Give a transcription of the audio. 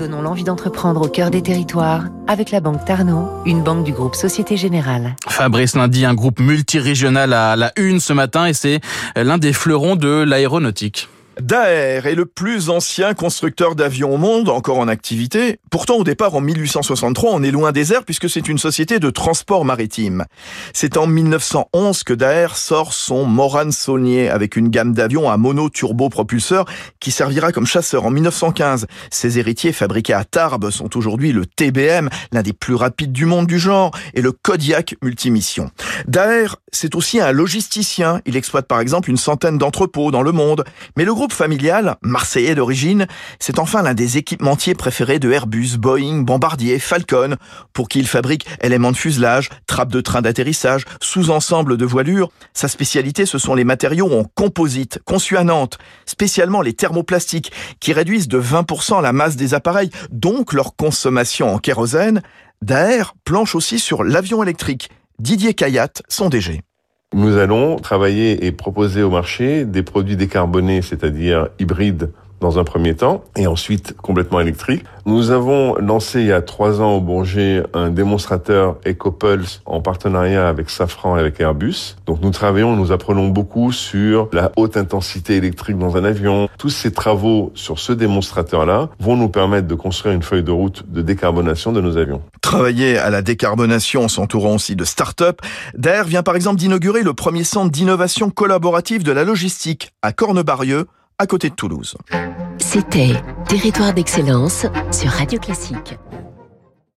Donnons l'envie d'entreprendre au cœur des territoires avec la Banque Tarno, une banque du groupe Société Générale. Fabrice Lundi, un groupe multirégional à la une ce matin et c'est l'un des fleurons de l'aéronautique. Daher est le plus ancien constructeur d'avions au monde, encore en activité. Pourtant, au départ, en 1863, on est loin des airs puisque c'est une société de transport maritime. C'est en 1911 que Daher sort son Moran Saulnier avec une gamme d'avions à mono-turbo-propulseur qui servira comme chasseur en 1915. Ses héritiers fabriqués à Tarbes sont aujourd'hui le TBM, l'un des plus rapides du monde du genre, et le Kodiak Multimission. Daher, c'est aussi un logisticien. Il exploite par exemple une centaine d'entrepôts dans le monde. Mais le groupe familial, marseillais d'origine, c'est enfin l'un des équipementiers préférés de Airbus, Boeing, Bombardier, Falcon, pour qui il fabrique éléments de fuselage, trappes de train d'atterrissage, sous-ensemble de voilure. Sa spécialité, ce sont les matériaux en composite, conçus à Nantes, spécialement les thermoplastiques, qui réduisent de 20% la masse des appareils, donc leur consommation en kérosène. Daher planche aussi sur l'avion électrique. Didier Kayat, son DG. Nous allons travailler et proposer au marché des produits décarbonés, c'est-à-dire hybrides dans un premier temps, et ensuite complètement électrique. Nous avons lancé il y a trois ans au Bourget un démonstrateur EcoPulse en partenariat avec Safran et avec Airbus. Donc nous travaillons, nous apprenons beaucoup sur la haute intensité électrique dans un avion. Tous ces travaux sur ce démonstrateur-là vont nous permettre de construire une feuille de route de décarbonation de nos avions. Travailler à la décarbonation en s'entourant aussi de start-up, DAER vient par exemple d'inaugurer le premier centre d'innovation collaborative de la logistique à Cornebarieux, à côté de Toulouse. C'était Territoire d'excellence sur Radio Classique.